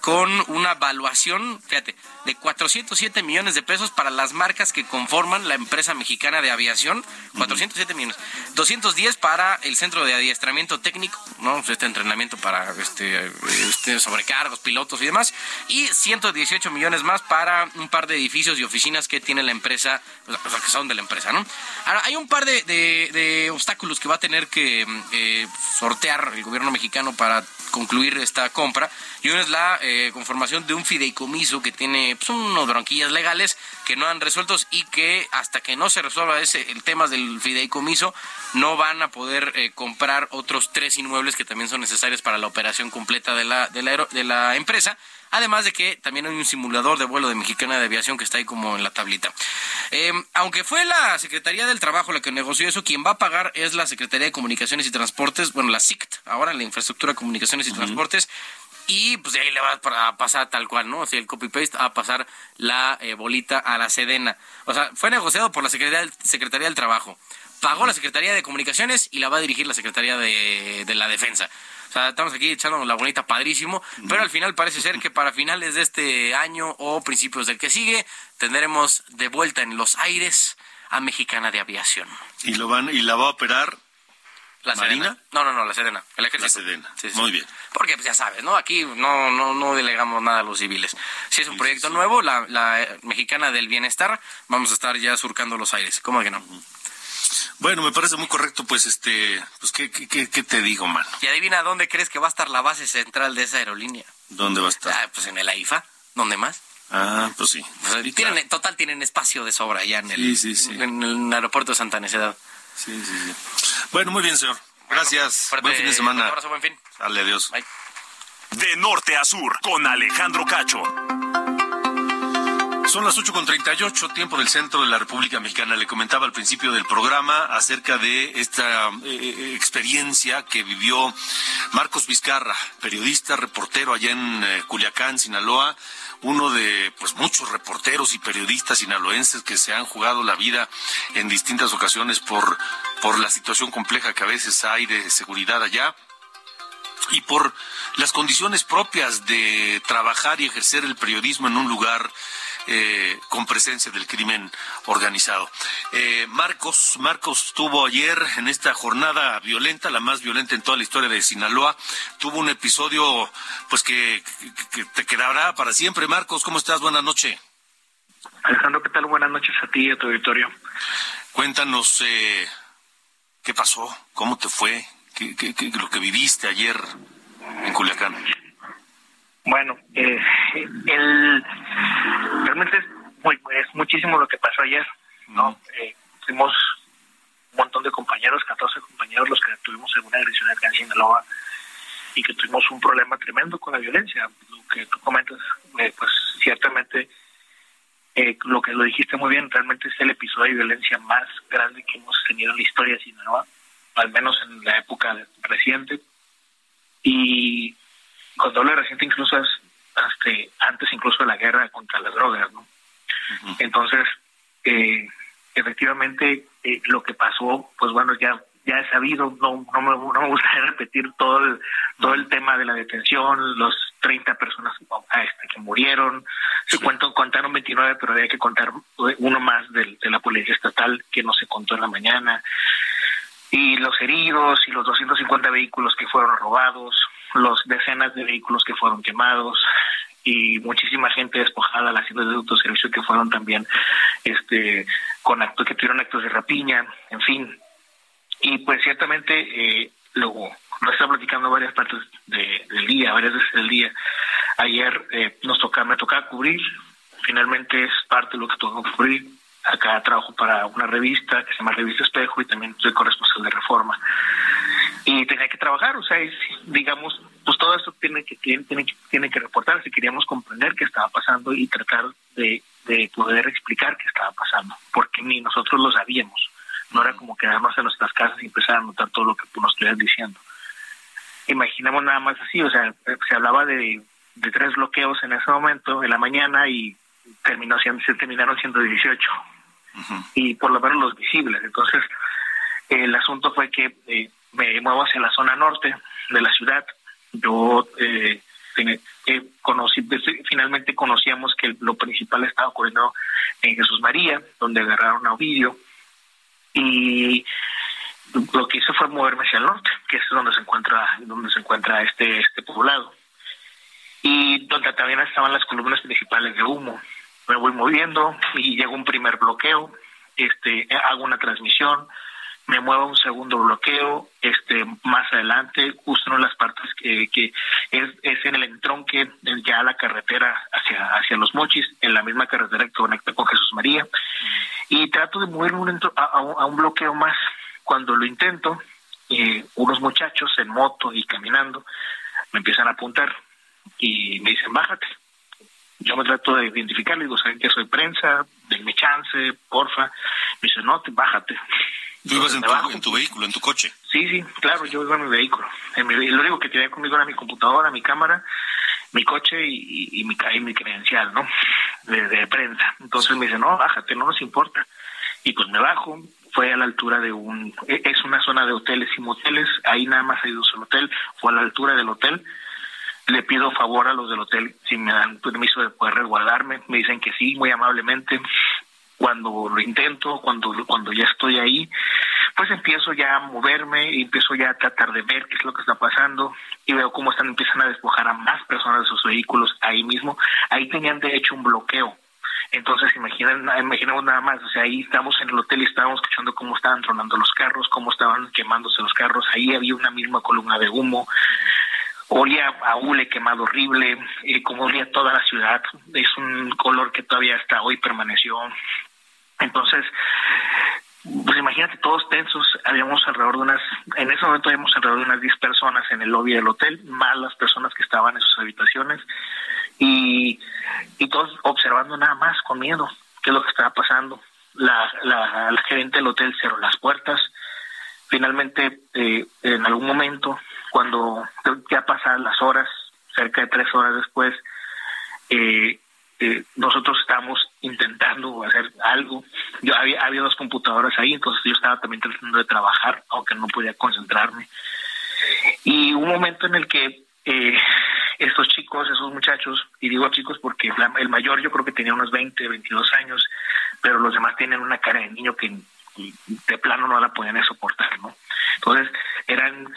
con una evaluación, fíjate, de 407 millones de pesos para las marcas que conforman la empresa mexicana de aviación, 407 millones, 210 para el centro de adiestramiento técnico, no, Pues este entrenamiento para este, este sobrecargos, pilotos y demás, y 118 millones más para un par de edificios y oficinas que tiene la empresa, o sea, que son de la empresa, ¿no? Ahora, hay un par de, de- de obstáculos que va a tener que eh, sortear el gobierno mexicano para concluir esta compra, y uno es la eh, conformación de un fideicomiso que tiene pues, unos bronquillas legales que no han resueltos y que hasta que no se resuelva ese el tema del fideicomiso no van a poder eh, comprar otros tres inmuebles que también son necesarios para la operación completa de la, de la, de la empresa. Además de que también hay un simulador de vuelo de Mexicana de Aviación que está ahí como en la tablita. Eh, aunque fue la Secretaría del Trabajo la que negoció eso, quien va a pagar es la Secretaría de Comunicaciones y Transportes, bueno, la SICT, ahora la Infraestructura, Comunicaciones y Transportes. Y pues de ahí le va a pasar tal cual, ¿no? O sea, el copy-paste a pasar la eh, bolita a la Sedena. O sea, fue negociado por la Secretaría, Secretaría del Trabajo. Pagó la Secretaría de Comunicaciones y la va a dirigir la Secretaría de, de la Defensa. O sea, estamos aquí echándonos la bolita padrísimo, pero al final parece ser que para finales de este año o principios del que sigue tendremos de vuelta en los aires a Mexicana de Aviación. ¿Y, lo van, y la va a operar ¿La Marina? Sedena? No, no, no, la Sedena. El la ejército. Sedena? Sí, sí. Muy bien. Porque pues ya sabes, ¿no? Aquí no, no, no delegamos nada a los civiles. Si es un proyecto nuevo, la, la eh, mexicana del bienestar, vamos a estar ya surcando los aires. ¿Cómo que no? Bueno, me parece muy correcto, pues, este, pues, ¿qué, qué, qué, te digo, mano? Y adivina dónde crees que va a estar la base central de esa aerolínea. ¿Dónde va a estar? Ah, pues en el AIFA. ¿Dónde más? Ah, pues sí. Tienen, Total, tienen espacio de sobra ya en el, Sí, sí, sí. En el aeropuerto de Santa Necedad. Sí, sí, sí. Bueno, muy bien, señor. Gracias. Buen fin de semana. Un abrazo, buen fin. Dale, adiós. Bye. De norte a sur, con Alejandro Cacho. Son las 8.38, tiempo del centro de la República Mexicana. Le comentaba al principio del programa acerca de esta eh, eh, experiencia que vivió Marcos Vizcarra, periodista, reportero allá en eh, Culiacán, Sinaloa, uno de pues muchos reporteros y periodistas sinaloenses que se han jugado la vida en distintas ocasiones por, por la situación compleja que a veces hay de seguridad allá y por las condiciones propias de trabajar y ejercer el periodismo en un lugar eh, con presencia del crimen organizado. Eh, Marcos, Marcos tuvo ayer en esta jornada violenta, la más violenta en toda la historia de Sinaloa, tuvo un episodio pues que, que- que te quedará para siempre. Marcos, ¿cómo estás? Buenas noches. Alejandro, ¿qué tal? Buenas noches a ti y a tu auditorio. Cuéntanos eh, qué pasó, cómo te fue, qué, qué- qué- lo que viviste ayer en Culiacán. Bueno, eh, el, realmente es, muy, es muchísimo lo que pasó ayer, ¿no? Eh, fuimos un montón de compañeros, 14 compañeros los que tuvimos alguna agresión acá en Sinaloa y que tuvimos un problema tremendo con la violencia. Lo que tú comentas, eh, pues ciertamente eh, lo que lo dijiste muy bien, realmente es el episodio de violencia más grande que hemos tenido en la historia de Sinaloa, al menos en la época reciente. Y cuando hablo de reciente incluso es hasta antes incluso de la guerra contra las drogas, ¿no? Entonces, eh, efectivamente, eh, lo que pasó, pues bueno, ya ya he sabido, no, no, me, no me gustaría [laughs] repetir todo el, todo el tema de la detención, los 30 personas ah, este, que murieron, se cuentan, contaron 29, pero había que contar uno más del- de, la policía estatal que no se contó en la mañana, y los heridos, y los 250 vehículos que fueron robados, los decenas de vehículos que fueron quemados, y muchísima gente despojada, las tiendas de autoservicio que fueron también este con actos que tuvieron actos de rapiña, en fin. Y pues ciertamente eh, luego lo está platicando varias partes de- del día, varias veces del día. Ayer eh, nos toca, me tocaba cubrir, finalmente es parte de lo que tuve que cubrir. Acá trabajo para una revista que se llama Revista Espejo y también soy corresponsal de Reforma. Y tenía que trabajar, o sea, es, digamos, pues todo esto tiene que, tiene, tiene, tiene que reportarse. Queríamos comprender qué estaba pasando y tratar de, de poder explicar qué estaba pasando, porque ni nosotros lo sabíamos. No era como quedarnos en nuestras casas y empezar a notar todo lo que tú nos estuvieras diciendo. Imaginemos nada más así, o sea, se hablaba de, de tres bloqueos en ese momento, en la mañana, y terminó siendo, se terminaron siendo 18 y por lo menos los visibles. Entonces, el asunto fue que eh, me muevo hacia la zona norte de la ciudad. Yo eh, eh, conocí, pues, finalmente conocíamos que lo principal estaba ocurriendo en Jesús María, donde agarraron a Ovidio. Y lo que hice fue moverme hacia el norte, que es donde se encuentra, donde se encuentra este, este poblado. Y donde también estaban las columnas principales de humo me voy moviendo y llega un primer bloqueo, este, hago una transmisión, me muevo a un segundo bloqueo, este, más adelante, justo en las partes que, que es, es en el entronque ya la carretera hacia, hacia los mochis, en la misma carretera que conecta con Jesús María, y trato de moverme un entro- a, a un- bloqueo más. Cuando lo intento, eh, unos muchachos en moto y caminando me empiezan a apuntar y me dicen, bájate yo me trato de identificar, digo, saben que soy prensa, denme chance, porfa. Me dice, no, te, bájate. Tú ibas en tu, en tu vehículo, en tu coche. Sí, sí, claro, yo iba en mi vehículo. En mi, lo único que tenía conmigo era mi computadora, mi cámara mi coche y, y mi, y mi credencial, ¿no? De, de prensa. Entonces me dice, no, bájate, no nos importa. Y pues me bajo, fue a la altura de un, e- es una zona de hoteles y moteles, ahí nada más hay dos el hotel, fue a la altura del hotel. Le pido favor a los del hotel si me dan permiso de poder resguardarme. Me dicen que sí, muy amablemente. Cuando lo intento, cuando, cuando ya estoy ahí, pues empiezo ya a moverme empiezo ya a tratar de ver qué es lo que está pasando y veo cómo están empiezan a despojar a más personas de sus vehículos ahí mismo. Ahí tenían de hecho un bloqueo. Entonces, imaginen, imaginemos nada más, o sea, ahí estamos en el hotel y estábamos escuchando cómo estaban tronando los carros, cómo estaban quemándose los carros, ahí había una misma columna de humo, olía a hule quemado horrible, eh, como olía toda la ciudad, es un color que todavía hasta hoy permaneció. Entonces, pues imagínate todos tensos, habíamos alrededor de unas, en ese momento habíamos alrededor de unas 10 personas en el lobby del hotel, más las personas que estaban en sus habitaciones, y, y todos observando nada más con miedo qué es lo que estaba pasando. La, la, la gerente del hotel cerró las puertas, finalmente eh, en algún momento, cuando ya pasaron las horas, cerca de tres horas después, eh, eh, nosotros estábamos intentando hacer algo. Yo había, había dos computadoras ahí, entonces yo estaba también tratando de trabajar, aunque no podía concentrarme. Y un momento en el que estos chicos, esos muchachos, y digo chicos porque el mayor yo creo que tenía unos 20, 22 años, pero los demás tienen una cara de niño que de plano no la podían soportar, ¿no? Entonces eran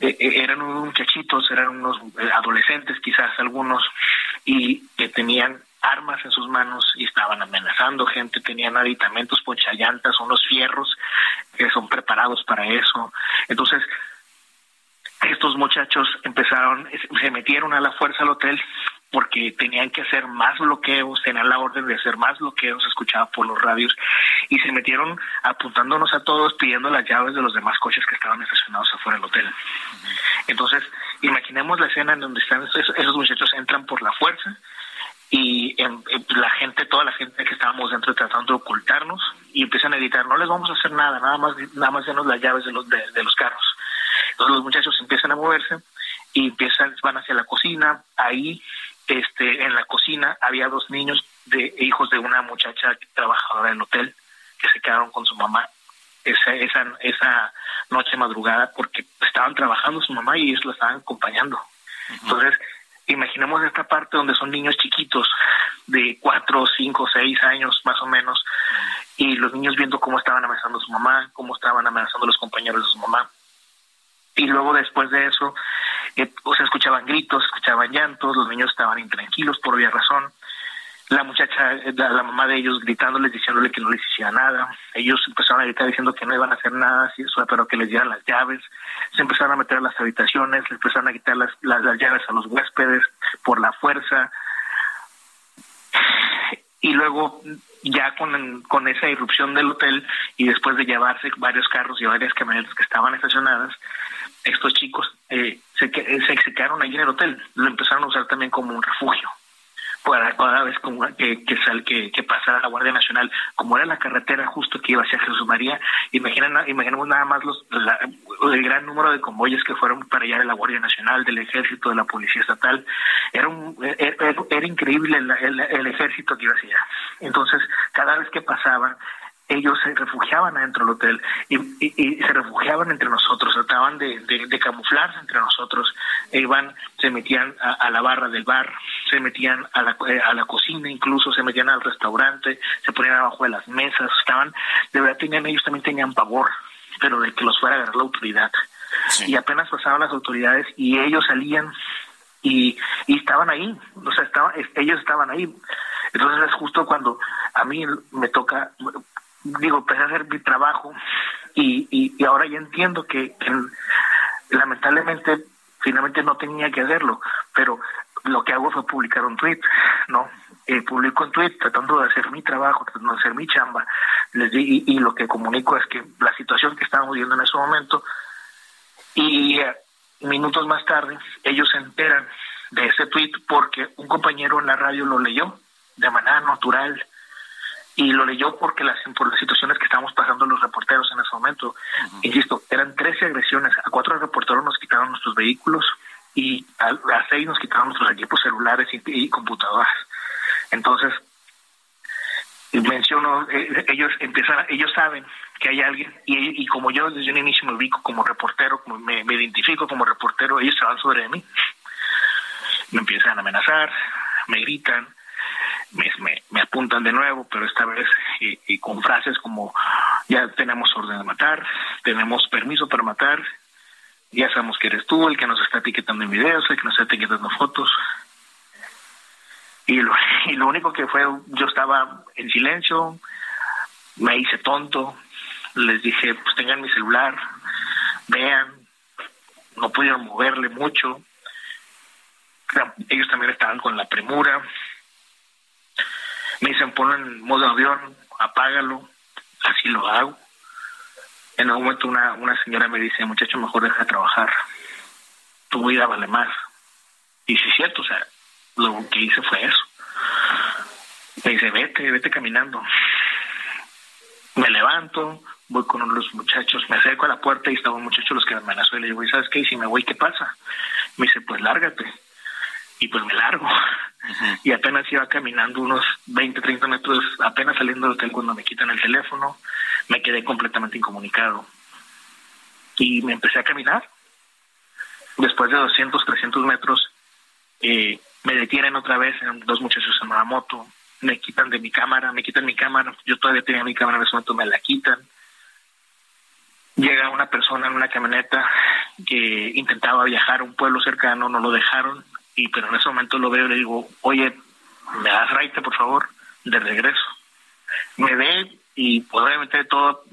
eh, eh, eran unos muchachitos, eran unos eh, adolescentes quizás algunos, y que tenían armas en sus manos y estaban amenazando gente, tenían aditamentos, ponchallantas, unos fierros que son preparados para eso. Entonces, estos muchachos empezaron, se metieron a la fuerza al hotel porque tenían que hacer más bloqueos, tenían la orden de hacer más bloqueos, escuchaba por los radios, y se metieron apuntándonos a todos, pidiendo las llaves de los demás coches que estaban estacionados afuera del hotel. Entonces, imaginemos la escena en donde están esos, muchachos entran por la fuerza y em, em, la gente, toda la gente que estábamos dentro tratando de ocultarnos y empiezan a gritar, no les vamos a hacer nada, nada más, nada más denos las llaves de los, de, de los carros. Entonces los muchachos empiezan a moverse y empiezan, van hacia la cocina, ahí este, en la cocina había dos niños de hijos de una muchacha trabajadora del hotel que se quedaron con su mamá esa, esa, esa noche madrugada porque estaban trabajando su mamá y ellos la estaban acompañando. Entonces, imaginemos esta parte donde son niños chiquitos de cuatro, cinco, seis años más o menos y los niños viendo cómo estaban amenazando a su mamá, cómo estaban amenazando a los compañeros de su mamá. Y luego después de eso, eh, pues, se escuchaban gritos, escuchaban llantos, los niños estaban intranquilos por obvia razón. La muchacha, eh, la, mamá de ellos gritándoles, diciéndole que no les hiciera nada. Ellos empezaron a gritar diciendo que no iban a hacer nada, pero que les dieran las llaves. Se empezaron a meter a las habitaciones, les empezaron a quitar las, las, las llaves a los huéspedes por la fuerza. Y luego, ya con, con esa irrupción del hotel y después de llevarse varios carros y varias camionetas que estaban estacionadas, estos chicos eh, se, que- se, quedaron allí en el hotel. Lo empezaron a usar también como un refugio. Para cada vez como que, que, sal, que, pasara la Guardia Nacional, como era la carretera justo que iba hacia Jesús María, imaginen, imaginemos nada más los, la- el gran número de convoyes que fueron para allá de la Guardia Nacional, del Ejército, de la Policía Estatal. Era, un, era, era increíble el, el, ejército que iba hacia allá. Entonces, cada vez que pasaban, ellos se refugiaban adentro del hotel y, y- y se refugiaban entre nosotros, trataban de, de- de camuflarse entre nosotros, e iban, se metían a, a la barra del bar, se metían a la, eh, a la cocina incluso, se metían al restaurante, se ponían abajo de las mesas, estaban, de verdad tenían, ellos también tenían pavor, pero de que los fuera a agarrar la autoridad. Y apenas pasaban las autoridades y ellos salían y, y estaban ahí, o sea, estaban, es- ellos estaban ahí. Entonces es justo cuando a mí me toca, digo, empecé a hacer mi trabajo y, y, ahora ya entiendo que, lamentablemente finalmente no tenía que hacerlo, pero lo que hago fue publicar un tweet, ¿no? Eh, publico un tweet tratando de hacer mi trabajo, tratando de hacer mi chamba, les di, y, y lo que comunico es que la situación que estábamos viviendo en ese momento y eh, minutos más tarde ellos se enteran de ese tweet porque un compañero en la radio lo leyó de manera natural y lo leyó porque las por las situaciones que estábamos pasando los reporteros en ese momento. Insisto, eran 13 agresiones, a cuatro reporteros nos quitaron nuestros vehículos, y a seis nos quitaron nuestros equipos celulares y, y computadoras. Entonces, menciono, eh, ellos empiezan, ellos saben que hay alguien y, y como yo desde un inicio me ubico como reportero, como me, me identifico como reportero, ellos se van sobre mí, me empiezan a amenazar, me gritan, me, me, me apuntan de nuevo, pero esta vez y, con frases como ya tenemos orden de matar, tenemos permiso para matar, ya sabemos que eres tú el que nos está etiquetando en videos, el que nos está etiquetando fotos. Y lo, [laughs] y lo único que fue, yo estaba en silencio, me hice tonto, les dije, pues tengan mi celular, vean, no pudieron moverle mucho, ellos también estaban con la premura, me dicen ponen en modo avión, apágalo, así lo hago. En algún momento una, una señora me dice, muchacho, mejor deja de trabajar, tu vida vale más. Y sí es cierto, o sea, lo que hice fue eso. Me dice, vete, vete caminando. Me levanto, voy con los muchachos, me acerco a la puerta y estaba un muchacho los que me amenazó y le digo, ¿y sabes qué? Y si me voy, ¿qué pasa? Me dice, pues lárgate. Y pues me largo. Y apenas iba caminando unos 20, 30 metros, apenas saliendo del hotel cuando me quitan el teléfono, me quedé completamente incomunicado. Y me empecé a caminar. Después de 200, 300 metros, eh, me detienen otra vez en dos muchachos en una moto, me quitan de mi cámara, me quitan mi cámara, yo todavía tenía mi cámara en ese momento, me la quitan. Llega una persona en una camioneta que intentaba viajar a un pueblo cercano, no lo dejaron, y pero en ese momento lo veo y le digo, oye, ¿me das raite, por favor? De regreso. Me ve y pues, obviamente todo,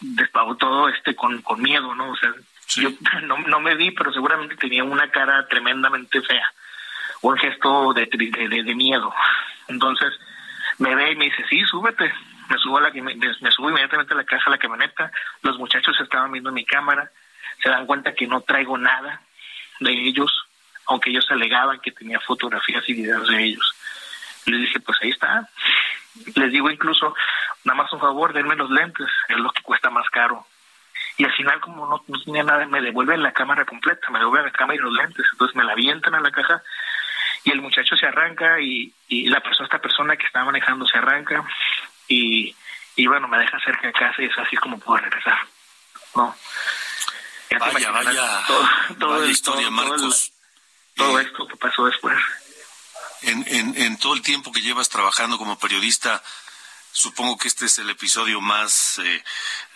despagó todo este con, con miedo, ¿no? O sea, yo [laughs] no, no me vi, pero seguramente tenía una cara tremendamente fea un gesto de, de, de, miedo. Entonces me ve y me dice, sí, súbete. Me subo, a la, me, me subo inmediatamente a la caja, a la camioneta. Los muchachos estaban viendo mi cámara. Se dan cuenta que no traigo nada de ellos, aunque ellos alegaban que tenía fotografías y videos de ellos. Les dije, pues ahí está. Les digo incluso, nada más un favor, denme los lentes, es lo que cuesta más caro. Y al final, como no, no tenía nada, me devuelven la cámara completa, me devuelven la cámara y los lentes. Entonces me la avientan a la caja y el muchacho se arranca y, y la persona, esta persona que estaba manejando se arranca y, y bueno, me deja cerca de casa y es así como puedo regresar. ¿no? Ya te Vaya, vaya, todo, todo vaya el- historia, todo- Marcos. Todo esto que pasó después. En, en, en todo el tiempo que llevas trabajando como periodista, supongo que este es el episodio más, eh,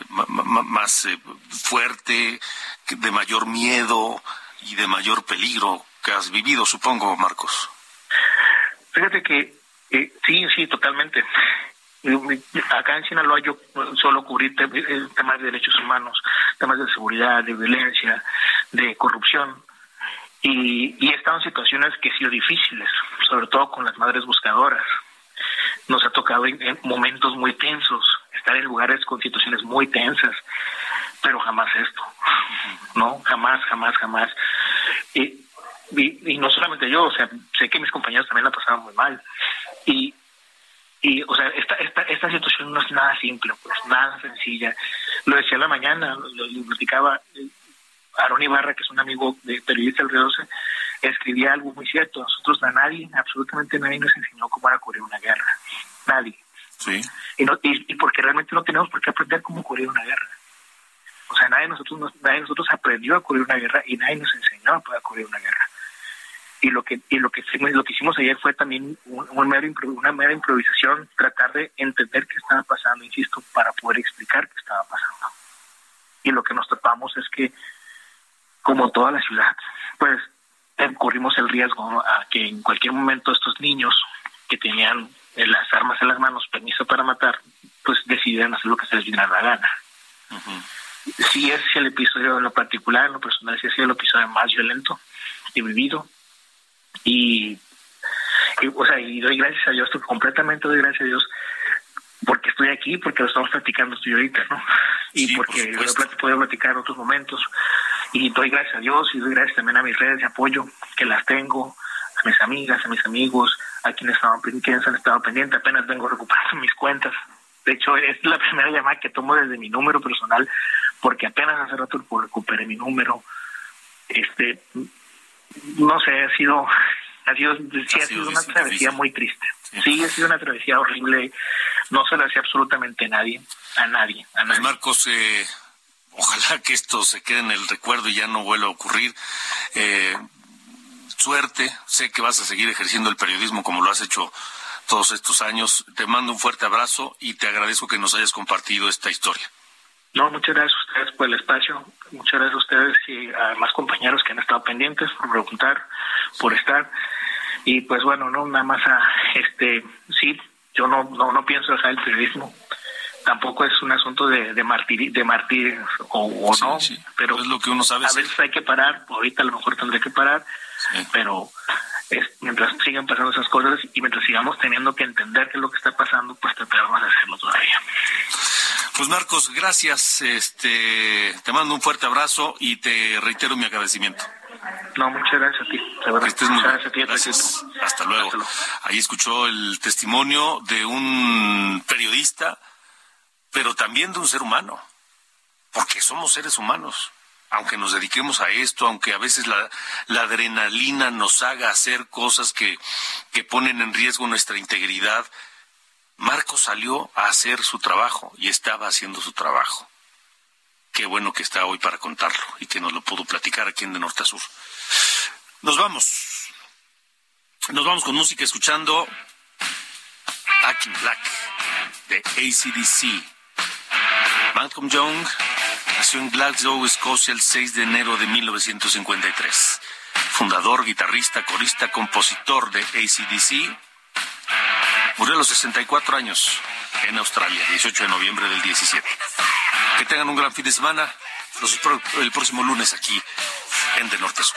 más eh, fuerte, de mayor miedo y de mayor peligro que has vivido, supongo, Marcos. Fíjate que eh, sí, sí, totalmente. Eh, Acá en Sinaloa yo solo cubrí eh, temas de derechos humanos, temas de seguridad, de violencia, de corrupción. Y, y he estado en situaciones que han sido difíciles, sobre todo con las madres buscadoras. Nos ha tocado en, en momentos muy tensos, estar en lugares con situaciones muy tensas, pero jamás esto, ¿no? Jamás, jamás, jamás. Y, no solamente yo, o sea, sé que mis compañeros también la pasaban muy mal. Y, y o sea, esta, esta, esta situación no es nada simple, pues nada sencilla. Lo decía en la mañana, lo, lo platicaba Aaron Ibarra, que es un amigo de periodista del Río 12, escribía algo muy cierto. Nosotros a nadie, absolutamente nadie nos enseñó cómo era cubrir una guerra. Nadie. Sí. Y, no, y, y porque realmente no tenemos por qué aprender cómo cubrir una guerra. O sea, nadie de nosotros, nos- nadie de nosotros aprendió a cubrir una guerra y nadie nos enseñó a poder cubrir una guerra. Y lo que y lo que hicimos, lo que hicimos ayer fue también un, un mero impro- una mera improvisación, tratar de entender qué estaba pasando, insisto, para poder explicar qué estaba pasando. Y lo que nos topamos es que, como toda la ciudad, pues eh, corrimos el riesgo a que en cualquier momento estos niños que tenían eh, las armas en las manos, permiso para matar, pues decidieran hacer lo que se les diera la gana. Sí es el episodio en lo particular, en lo personal, sí ha sido el episodio más violento que he vivido. Y, y, o sea, y doy gracias a Dios, completamente doy gracias a Dios porque estoy aquí, porque lo estamos platicando tú y yo ahorita, ¿no? Y porque lo he podido platicar en otros momentos. Y doy gracias a Dios y doy gracias también a mis redes de apoyo, que las tengo, a mis amigas, a mis amigos, a quienes, estaban, quienes han estado pendientes. Apenas vengo recuperando mis cuentas. De hecho, es la primera llamada que tomo desde mi número personal, porque apenas hace rato recuperé mi número. Este, no sé, ha sido, ha sido, sí ha, sido, una travesía muy triste. Sí. ha sido una travesía horrible. No se la hacía absolutamente a nadie, a nadie, a Pues nadie. Marcos, eh, ojalá que esto se quede en el recuerdo y ya no vuelva a ocurrir. Eh, suerte, sé que vas a seguir ejerciendo el periodismo como lo has hecho todos estos años. Te mando un fuerte abrazo y te agradezco que nos hayas compartido esta historia. No, muchas gracias a ustedes por el espacio, muchas gracias a ustedes y a más compañeros que han estado pendientes por preguntar, por estar. Y pues bueno, no nada más a este, sí, yo no no, no pienso dejar el periodismo. Tampoco es un asunto de de martir de martir o, o no, pero es lo que uno sabe A veces hay que parar, ahorita a lo mejor tendré que parar, pero es, mientras sigan pasando esas cosas y mientras sigamos teniendo que entender qué es lo que está pasando, pues trataremos de hacerlo todavía. Pues Marcos, gracias. Este, te mando un fuerte abrazo y te reitero mi agradecimiento. No, muchas gracias a ti. Que estés muy Muchas bien. gracias a ti. Gracias. Hasta luego. Ahí escuchó el testimonio de un periodista, pero también de un ser humano, porque somos seres humanos. Aunque nos dediquemos a esto, aunque a veces la, adrenalina nos haga hacer cosas que, que ponen en riesgo nuestra integridad, Marcos salió a hacer su trabajo y estaba haciendo su trabajo. Qué bueno que está hoy para contarlo y que nos lo pudo platicar aquí en De Norte a Sur. Nos vamos. Nos vamos con música escuchando Back in Black de ACDC. Malcolm Young nació en Glasgow, Escocia, el 6 de enero de 1953. Fundador, guitarrista, corista, compositor de ACDC. Murió a los 64 años en Australia, 18 de noviembre del 17. Que tengan un gran fin de semana. Los espero el próximo lunes aquí en De Norte Sur.